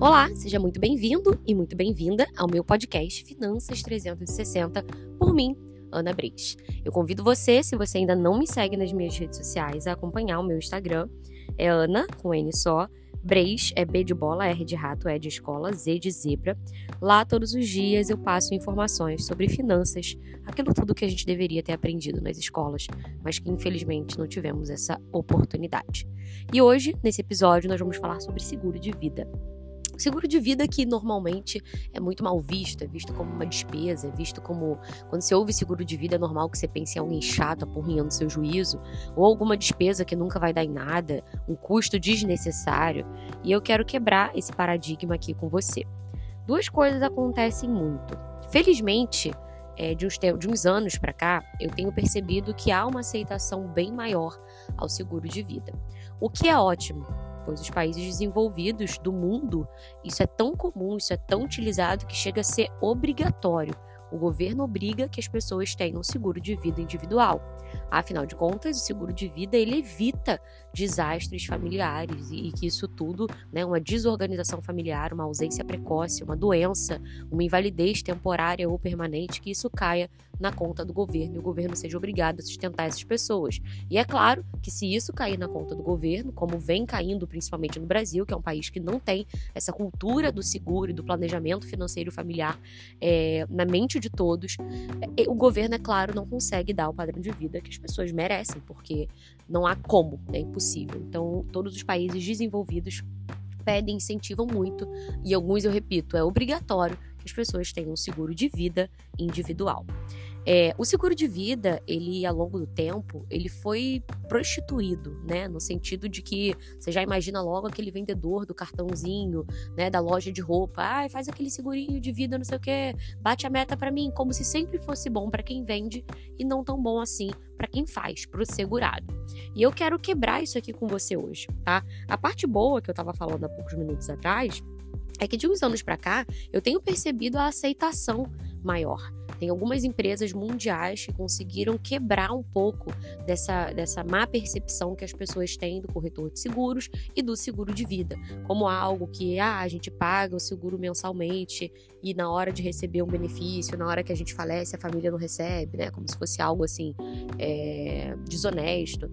Olá, seja muito bem-vindo e muito bem-vinda ao meu podcast Finanças 360 por mim, Ana Breis. Eu convido você, se você ainda não me segue nas minhas redes sociais, a acompanhar o meu Instagram. É Ana, com N só. Breis é B de bola, R de rato, E de escola, Z de zebra. Lá todos os dias eu passo informações sobre finanças, aquilo tudo que a gente deveria ter aprendido nas escolas, mas que infelizmente não tivemos essa oportunidade. E hoje, nesse episódio, nós vamos falar sobre seguro de vida. Seguro de vida que normalmente é muito mal visto, é visto como uma despesa, é visto como. Quando você ouve seguro de vida, é normal que você pense em alguém chato apurrinhando seu juízo, ou alguma despesa que nunca vai dar em nada, um custo desnecessário. E eu quero quebrar esse paradigma aqui com você. Duas coisas acontecem muito. Felizmente, é, de, uns, de uns anos para cá, eu tenho percebido que há uma aceitação bem maior ao seguro de vida. O que é ótimo, pois os países desenvolvidos do mundo, isso é tão comum, isso é tão utilizado que chega a ser obrigatório. O governo obriga que as pessoas tenham seguro de vida individual. Afinal de contas, o seguro de vida ele evita desastres familiares e, que isso tudo, né, uma desorganização familiar, uma ausência precoce, uma doença, uma invalidez temporária ou permanente, que isso caia na conta do governo e o governo seja obrigado a sustentar essas pessoas. E é claro que se isso cair na conta do governo, como vem caindo principalmente no Brasil, que é um país que não tem essa cultura do seguro e do planejamento financeiro familiar é, na mente de todos, é, o governo, é claro, não consegue dar o padrão de vida que as pessoas merecem, porque não há como, é impossível. Então, todos os países desenvolvidos pedem, incentivam muito, e alguns, eu repito, é obrigatório que as pessoas tenham um seguro de vida individual. É, o seguro de vida, ele ao longo do tempo, ele foi prostituído, né? No sentido de que você já imagina logo aquele vendedor do cartãozinho, né? Da loja de roupa, ai, faz aquele segurinho de vida, não sei o quê, bate a meta para mim, como se sempre fosse bom para quem vende e não tão bom assim para quem faz, para o segurado. E eu quero quebrar isso aqui com você hoje, tá? A parte boa que eu tava falando há poucos minutos atrás é que de uns anos para cá eu tenho percebido a aceitação maior. Tem algumas empresas mundiais que conseguiram quebrar um pouco dessa, dessa má percepção que as pessoas têm do corretor de seguros e do seguro de vida, como algo que ah, a gente paga o seguro mensalmente e na hora de receber um benefício, na hora que a gente falece, a família não recebe, né? Como se fosse algo assim é, desonesto.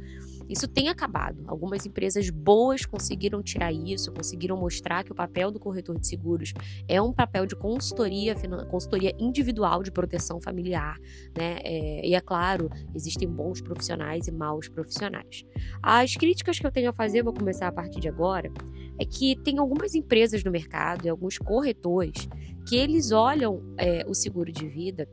Isso tem acabado. Algumas empresas boas conseguiram tirar isso, conseguiram mostrar que o papel do corretor de seguros é um papel de consultoria, consultoria individual de proteção familiar, né? É, e é claro, existem bons profissionais e maus profissionais. As críticas que eu tenho a fazer, vou começar a partir de agora, é que tem algumas empresas no mercado e alguns corretores que eles olham é, o seguro de vida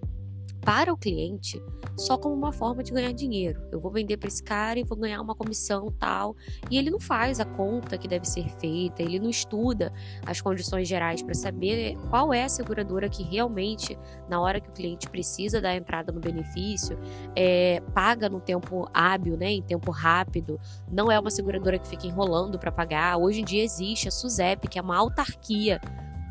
para o cliente só como uma forma de ganhar dinheiro. Eu vou vender para esse cara e vou ganhar uma comissão tal. E ele não faz a conta que deve ser feita, ele não estuda as condições gerais para saber qual é a seguradora que realmente, na hora que o cliente precisa da entrada no benefício, é, paga no tempo hábil, né, em tempo rápido. Não é uma seguradora que fica enrolando para pagar. Hoje em dia existe a SUSEP, que é uma autarquia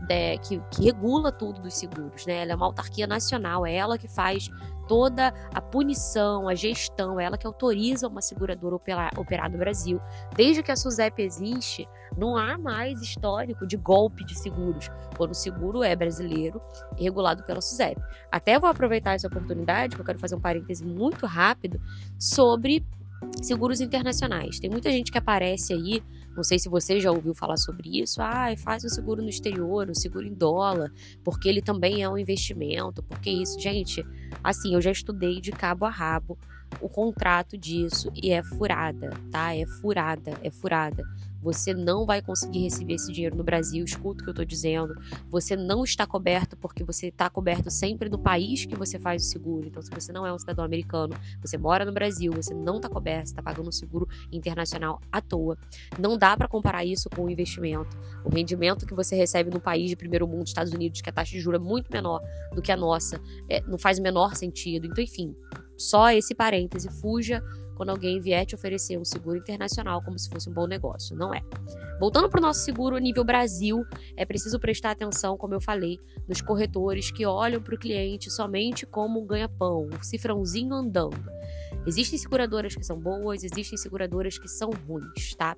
de, que, que, regula tudo dos seguros, né? Ela é uma autarquia nacional, é ela que faz toda a punição, a gestão, é ela que autoriza uma seguradora operar, operar no Brasil. Desde que a SUSEP existe, não há mais histórico de golpe de seguros, quando o seguro é brasileiro e regulado pela SUSEP. Até vou aproveitar essa oportunidade, que eu quero fazer um parêntese muito rápido sobre seguros internacionais. Tem muita gente que aparece aí, não sei se você já ouviu falar sobre isso, ah, faz um seguro no exterior, um seguro em dólar, porque ele também é um investimento, porque isso, gente, assim, eu já estudei de cabo a rabo o contrato disso e é furada, tá? É furada, é furada. Você não vai conseguir receber esse dinheiro no Brasil, escuta o que eu estou dizendo. Você não está coberto porque você está coberto sempre no país que você faz o seguro. Então, se você não é um cidadão americano, você mora no Brasil, você não está coberto, está pagando um seguro internacional à toa. Não dá para comparar isso com o investimento. O rendimento que você recebe no país de primeiro mundo, Estados Unidos, que a taxa de juros é muito menor do que a nossa, é, não faz o menor sentido. Então, enfim, só esse parêntese, fuja quando alguém vier te oferecer um seguro internacional como se fosse um bom negócio. Não é. Voltando para o nosso seguro nível Brasil, é preciso prestar atenção, como eu falei, nos corretores que olham para o cliente somente como um ganha-pão, um cifrãozinho andando. Existem seguradoras que são boas, existem seguradoras que são ruins, tá?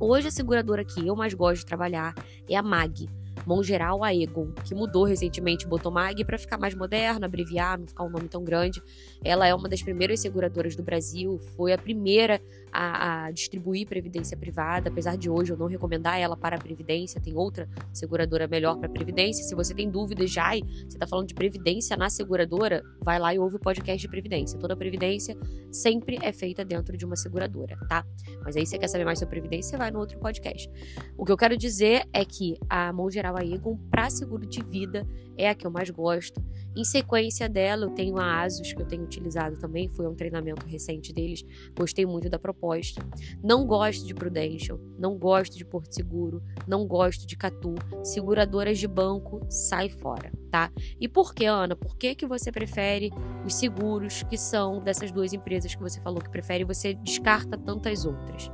Hoje a seguradora que eu mais gosto de trabalhar é a MAG. Mão Geral Aegon, que mudou recentemente, botou MAG para ficar mais moderno, abreviar, não ficar um nome tão grande. Ela é uma das primeiras seguradoras do Brasil, foi a primeira a, a, distribuir previdência privada, apesar de hoje eu não recomendar ela para a previdência, tem outra seguradora melhor para previdência. Se você tem dúvidas já, você está falando de previdência na seguradora, vai lá e ouve o podcast de previdência. Toda previdência sempre é feita dentro de uma seguradora, tá? Mas aí você quer saber mais sobre previdência, vai no outro podcast. O que eu quero dizer é que a mão geral a Egon para seguro de vida é a que eu mais gosto. Em sequência dela, eu tenho a Asus, que eu tenho utilizado também, foi um treinamento recente deles, gostei muito da proposta. Não gosto de Prudential, não gosto de Porto Seguro, não gosto de Catu. Seguradoras de banco, sai fora, tá? E por que, Ana? Por que, que você prefere os seguros que são dessas duas empresas que você falou que prefere e você descarta tantas outras?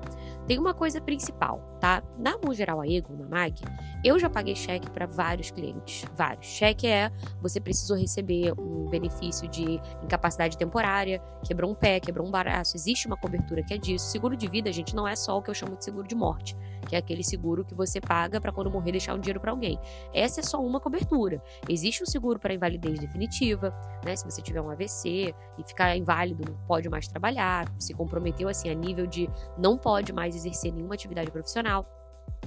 Tem uma coisa principal, tá? Na Geral a Egon, na MAG, eu já paguei cheque para vários clientes, vários. Cheque é você precisou receber um benefício de incapacidade temporária, quebrou um pé, quebrou um braço, existe uma cobertura que é disso. Seguro de vida, gente, não é só o que eu chamo de seguro de morte, que é aquele seguro que você paga para quando morrer deixar um dinheiro para alguém. Essa é só uma cobertura. Existe um seguro para invalidez definitiva, né? Se você tiver um AVC e ficar inválido, não pode mais trabalhar, se comprometeu assim a nível de não pode mais exercer nenhuma atividade profissional.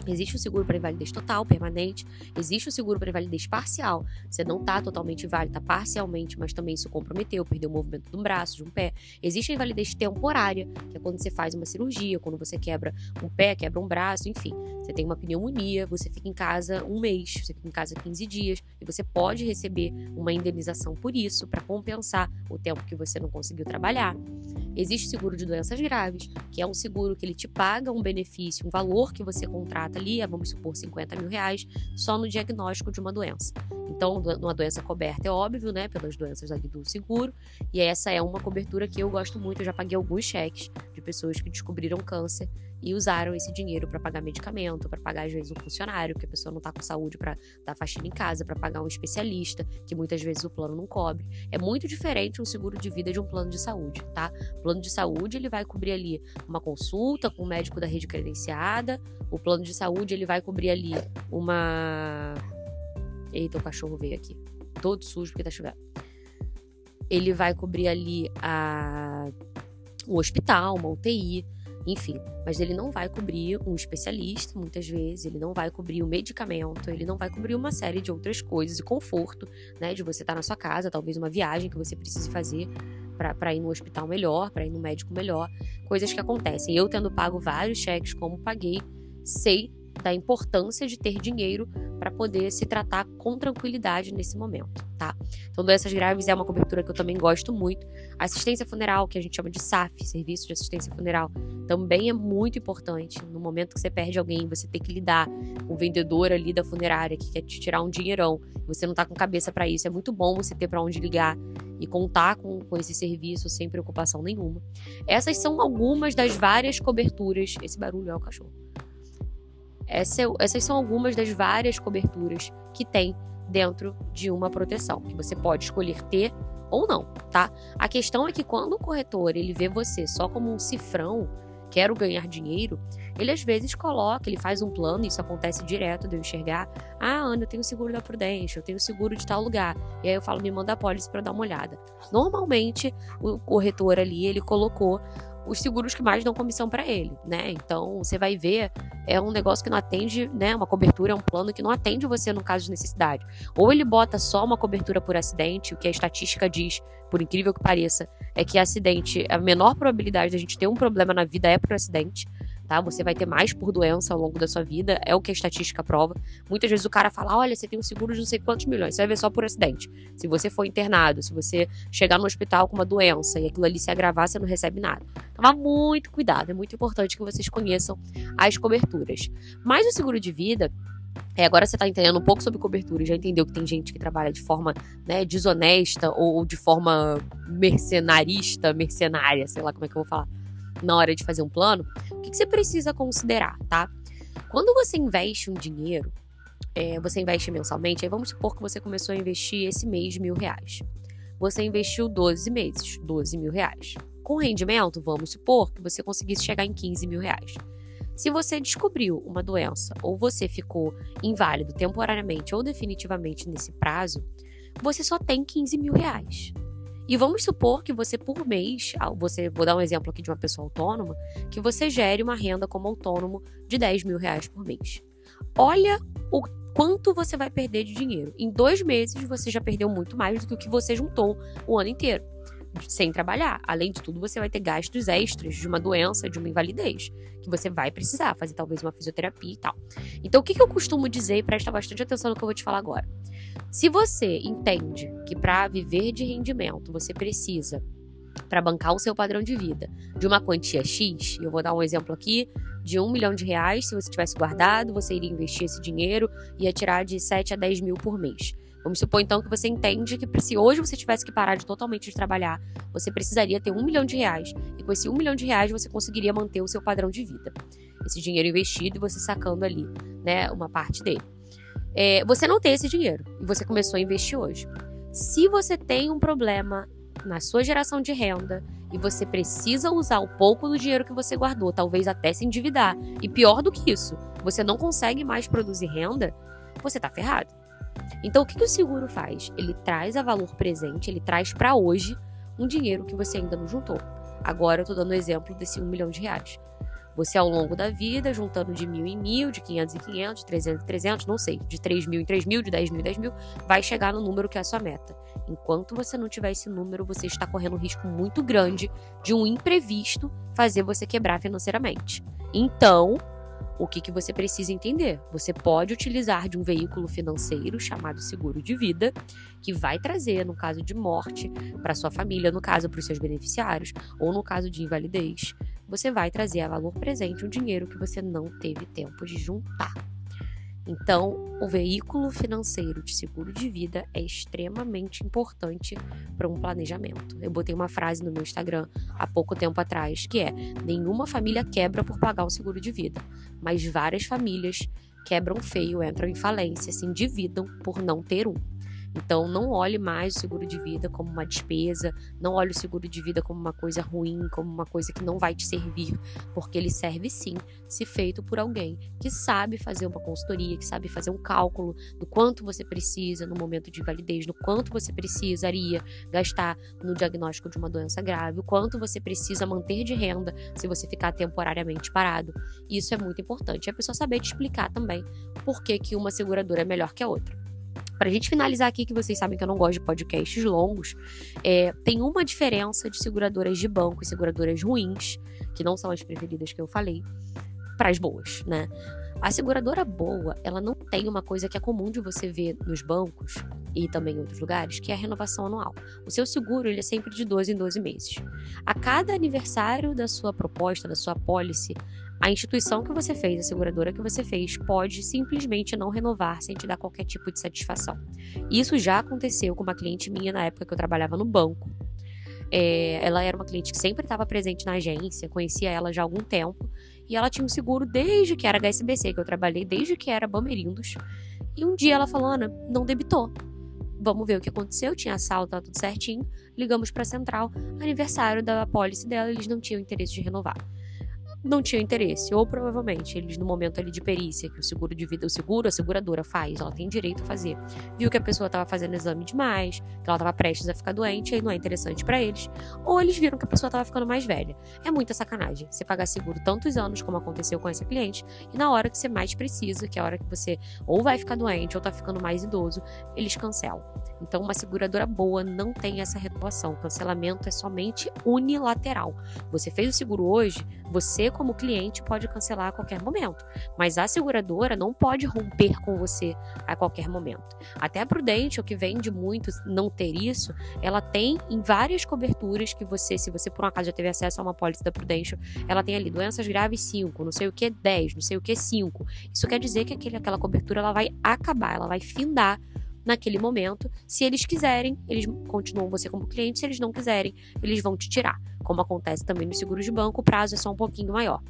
Existe o seguro para invalidez total, permanente. Existe o seguro para invalidez parcial. Você não está totalmente inválido, está parcialmente, mas também isso comprometeu, perdeu o movimento de um braço, de um pé. Existe a invalidez temporária, que é quando você faz uma cirurgia, quando você quebra um pé, quebra um braço, enfim. Você tem uma pneumonia, você fica em casa um mês, você fica em casa 15 dias, e você pode receber uma indenização por isso, para compensar o tempo que você não conseguiu trabalhar. Existe seguro de doenças graves, que é um seguro que ele te paga um benefício, um valor que você contrata ali, é, vamos supor 50 mil reais, só no diagnóstico de uma doença. Então, uma doença coberta é óbvio, né, pelas doenças do seguro, e essa é uma cobertura que eu gosto muito. Eu já paguei alguns cheques pessoas que descobriram câncer e usaram esse dinheiro para pagar medicamento, para pagar às vezes um funcionário, porque a pessoa não está com saúde para dar faxina em casa, para pagar um especialista, que muitas vezes o plano não cobre. É muito diferente um seguro de vida de um plano de saúde, tá? O plano de saúde ele vai cobrir ali uma consulta com o um médico da rede credenciada, o plano de saúde ele vai cobrir ali uma Eita, o cachorro veio aqui. Todo sujo porque tá chovendo. Ele vai cobrir ali a o hospital, uma UTI, enfim, mas ele não vai cobrir um especialista, muitas vezes, ele não vai cobrir o medicamento, ele não vai cobrir uma série de outras coisas, e conforto, né, de você estar na sua casa, talvez uma viagem que você precise fazer para ir no hospital melhor, para ir no médico melhor, coisas que acontecem. Eu tendo pago vários cheques como paguei, sei da importância de ter dinheiro para poder se tratar com tranquilidade nesse momento, tá? Então, doenças graves é uma cobertura que eu também gosto muito. Assistência funeral, que a gente chama de SAF, Serviço de Assistência Funeral, também é muito importante. No momento que você perde alguém, você tem que lidar com o vendedor ali da funerária que quer te tirar um dinheirão, você não tá com cabeça para isso. É muito bom você ter para onde ligar e contar com, com esse serviço sem preocupação nenhuma. Essas são algumas das várias coberturas. Esse barulho é o cachorro essa, essas são algumas das várias coberturas que tem dentro de uma proteção, que você pode escolher ter ou não, tá? A questão é que quando o corretor ele vê você só como um cifrão, quero ganhar dinheiro, ele às vezes coloca, ele faz um plano, isso acontece direto de eu enxergar, ah, Ana, eu tenho seguro da Prudência, eu tenho seguro de tal lugar. E aí eu falo, me manda a pólice para dar uma olhada. Normalmente, o corretor ali, ele colocou os seguros que mais dão comissão para ele, né? Então, você vai ver, é um negócio que não atende, né? Uma cobertura, é um plano que não atende você no caso de necessidade. Ou ele bota só uma cobertura por acidente, o que a estatística diz, por incrível que pareça, é que acidente, a menor probabilidade da gente ter um problema na vida é por acidente tá? Você vai ter mais por doença ao longo da sua vida, é o que a estatística prova. Muitas vezes o cara fala: olha, você tem um seguro de não sei quantos milhões, você vai ver só por acidente. Se você for internado, se você chegar no hospital com uma doença e aquilo ali se agravar, você não recebe nada. Toma muito cuidado, é muito importante que vocês conheçam as coberturas. Mas o seguro de vida, é, agora você está entendendo um pouco sobre cobertura, já entendeu que tem gente que trabalha de forma né, desonesta ou, de forma mercenarista, mercenária, sei lá como é que eu vou falar na hora de fazer um plano, o que, que você precisa considerar, tá? Quando você investe um dinheiro, é, você investe mensalmente, aí vamos supor que você começou a investir esse mês mil reais. Você investiu 12 meses, 12 mil reais. Com rendimento, vamos supor que você conseguisse chegar em 15 mil reais. Se você descobriu uma doença ou você ficou inválido temporariamente ou definitivamente nesse prazo, você só tem 15 mil reais. E vamos supor que você, por mês, você, vou dar um exemplo aqui de uma pessoa autônoma, que você gere uma renda como autônomo de 10 mil reais por mês. Olha o quanto você vai perder de dinheiro. Em dois meses, você já perdeu muito mais do que o que você juntou o ano inteiro sem trabalhar. Além de tudo, você vai ter gastos extras de uma doença, de uma invalidez, que você vai precisar fazer talvez uma fisioterapia e tal. Então, o que, eu costumo dizer, e presta bastante atenção no que eu vou te falar agora. Se você entende que para viver de rendimento você precisa para bancar o seu padrão de vida de uma quantia X, eu vou dar um exemplo aqui de um milhão de reais, se você tivesse guardado, você iria investir esse dinheiro e ia tirar de 7 a 10 mil por mês. Vamos supor então que você entende que se hoje você tivesse que parar de totalmente de trabalhar, você precisaria ter um milhão de reais. E com esse um milhão de reais você conseguiria manter o seu padrão de vida. Esse dinheiro investido e você sacando ali, né, uma parte dele. É, você não tem esse dinheiro e você começou a investir hoje. Se você tem um problema na sua geração de renda e você precisa usar o pouco do dinheiro que você guardou, talvez até se endividar, e pior do que isso, você não consegue mais produzir renda, você está ferrado. Então, o que, que o seguro faz? Ele traz a valor presente, ele traz para hoje um dinheiro que você ainda não juntou. Agora eu estou dando o exemplo desse 1 milhão de reais. Você, ao longo da vida, juntando de mil em mil, de 500 em 500, de 300 em 300, não sei, de 3 mil em 3 mil, de 10 mil em 10 mil, vai chegar no número que é a sua meta. Enquanto você não tiver esse número, você está correndo um risco muito grande de um imprevisto fazer você quebrar financeiramente. Então, o que, que você precisa entender? Você pode utilizar de um veículo financeiro chamado seguro de vida, que vai trazer, no caso de morte, para sua família, no caso para os seus beneficiários, ou no caso de invalidez, você vai trazer a valor presente um dinheiro que você não teve tempo de juntar. Então, o veículo financeiro de seguro de vida é extremamente importante para um planejamento. Eu botei uma frase no meu Instagram há pouco tempo atrás que é: nenhuma família quebra por pagar o seguro de vida, mas várias famílias quebram feio, entram em falência, se endividam por não ter um. Então, não olhe mais o seguro de vida como uma despesa, não olhe o seguro de vida como uma coisa ruim, como uma coisa que não vai te servir, porque ele serve sim, se feito por alguém que sabe fazer uma consultoria, que sabe fazer um cálculo do quanto você precisa no momento de invalidez, do quanto você precisaria gastar no diagnóstico de uma doença grave, o quanto você precisa manter de renda se você ficar temporariamente parado. Isso é muito importante. E a pessoa saber te explicar também por que, que uma seguradora é melhor que a outra. Para a gente finalizar aqui, que vocês sabem que eu não gosto de podcasts longos, é, tem uma diferença de seguradoras de banco e seguradoras ruins, que não são as preferidas que eu falei, para as boas, né? A seguradora boa, ela não tem uma coisa que é comum de você ver nos bancos e também em outros lugares, que é a renovação anual. O seu seguro, ele é sempre de 12 em 12 meses. A cada aniversário da sua proposta, da sua policy, a instituição que você fez, a seguradora que você fez, pode simplesmente não renovar sem te dar qualquer tipo de satisfação. Isso já aconteceu com uma cliente minha na época que eu trabalhava no banco. É, ela era uma cliente que sempre estava presente na agência, conhecia ela já há algum tempo, e ela tinha um seguro desde que era HSBC, que eu trabalhei, desde que era Bamerindos. E um dia ela falou: Ana, não debitou. Vamos ver o que aconteceu. Tinha assalto, tá tudo certinho. Ligamos para a central. Aniversário da apólice dela, eles não tinham interesse de renovar não tinha interesse, ou provavelmente eles no momento ali de perícia, que o seguro de vida, o seguro, a seguradora faz, ela tem direito a fazer, viu que a pessoa estava fazendo exame demais, que ela estava prestes a ficar doente, aí não é interessante para eles, ou eles viram que a pessoa estava ficando mais velha. É muita sacanagem você pagar seguro tantos anos, como aconteceu com essa cliente, e na hora que você mais precisa, que é a hora que você ou vai ficar doente ou tá ficando mais idoso, eles cancelam. Então, uma seguradora boa não tem essa renovação. O cancelamento é somente unilateral. Você fez o seguro hoje, você como cliente, pode cancelar a qualquer momento, mas a seguradora não pode romper com você a qualquer momento. Até a Prudente, o que vende muito não ter isso, ela tem em várias coberturas que você, se você por um acaso já teve acesso a uma pólice da Prudential, ela tem ali doenças graves 5, não sei o que 10, não sei o que 5. Isso quer dizer que aquele, aquela cobertura ela vai acabar, ela vai findar naquele momento. Se eles quiserem, eles continuam você como cliente. Se eles não quiserem, eles vão te tirar. Como acontece também no seguro de banco, o prazo é só um pouquinho maior.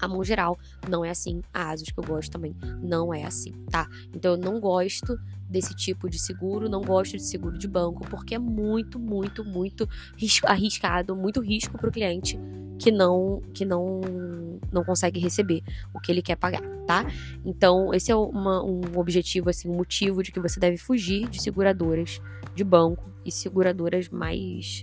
A mão geral não é assim. A Asus que eu gosto também não é assim, tá? Então eu não gosto desse tipo de seguro, não gosto de seguro de banco, porque é muito, muito, muito arriscado, muito risco para o cliente que não que não não consegue receber o que ele quer pagar, tá? Então esse é uma, um objetivo assim, um motivo de que você deve fugir de seguradoras de banco e seguradoras mais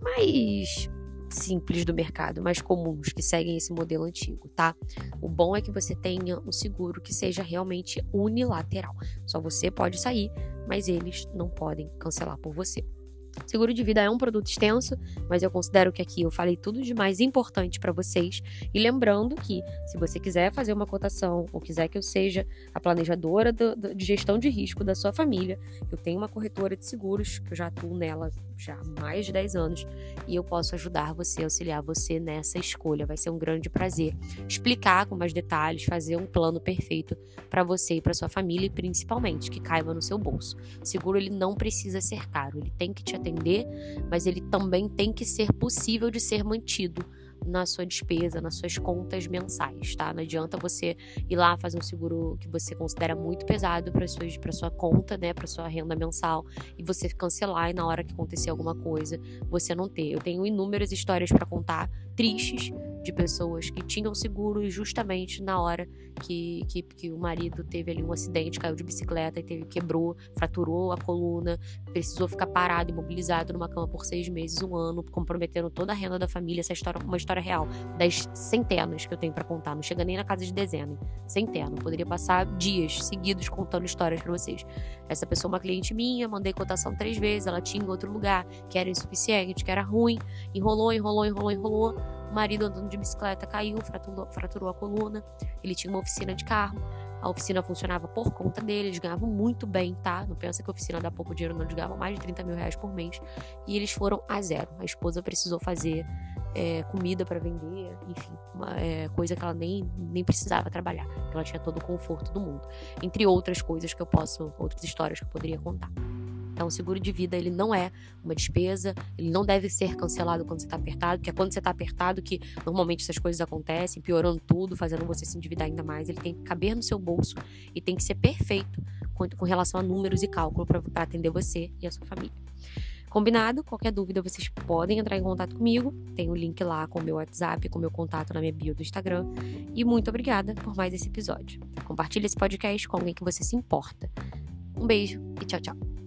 mais simples do mercado, mais comuns, que seguem esse modelo antigo, tá? O bom é que você tenha um seguro que seja realmente unilateral. Só você pode sair, mas eles não podem cancelar por você. Seguro de vida é um produto extenso, mas eu considero que aqui eu falei tudo de mais importante para vocês. E lembrando que, se você quiser fazer uma cotação ou quiser que eu seja a planejadora do, do, de gestão de risco da sua família, eu tenho uma corretora de seguros, que eu já atuo nela já há mais de 10 anos, e eu posso ajudar você, auxiliar você nessa escolha. Vai ser um grande prazer explicar com mais detalhes, fazer um plano perfeito para você e para sua família, e principalmente que caiba no seu bolso. Seguro ele não precisa ser caro, ele tem que te atender, mas ele também tem que ser possível de ser mantido na sua despesa, nas suas contas mensais, tá? Não adianta você ir lá fazer um seguro que você considera muito pesado para sua para sua conta, né, para sua renda mensal e você cancelar e na hora que acontecer alguma coisa, você não ter. Eu tenho inúmeras histórias para contar tristes de pessoas que tinham seguro e justamente na hora que, que, que, o marido teve ali um acidente, caiu de bicicleta e teve, quebrou, fraturou a coluna, precisou ficar parado, imobilizado numa cama por seis meses, um ano, comprometendo toda a renda da família. Essa história é uma história real, das centenas que eu tenho para contar, não chega nem na casa de dezena, centena. Poderia passar dias seguidos contando histórias para vocês. Essa pessoa é uma cliente minha, mandei cotação três vezes, ela tinha em outro lugar, que era insuficiente, que era ruim, enrolou, enrolou, enrolou, enrolou o marido andando de bicicleta caiu, fraturou, fraturou a coluna. Ele tinha uma oficina de carro. A oficina funcionava por conta dele, eles ganhavam muito bem, tá? Não pensa que a oficina dá pouco dinheiro, não. Eles ganhavam mais de 30 mil reais por mês. E eles foram a zero. A esposa precisou fazer é, comida para vender, enfim, uma é, coisa que ela nem, nem precisava trabalhar. Ela tinha todo o conforto do mundo. Entre outras coisas que eu posso, outras histórias que eu poderia contar. Então, o seguro de vida, ele não é uma despesa, ele não deve ser cancelado quando você está apertado, porque é quando você está apertado que normalmente essas coisas acontecem, piorando tudo, fazendo você se endividar ainda mais. Ele tem que caber no seu bolso e tem que ser perfeito com, com relação a números e cálculo para atender você e a sua família. Combinado? Qualquer dúvida, vocês podem entrar em contato comigo. Tem o link lá com o meu WhatsApp, com o meu contato na minha bio do Instagram. E muito obrigada por mais esse episódio. Compartilhe esse podcast com alguém que você se importa. Um beijo e tchau, tchau.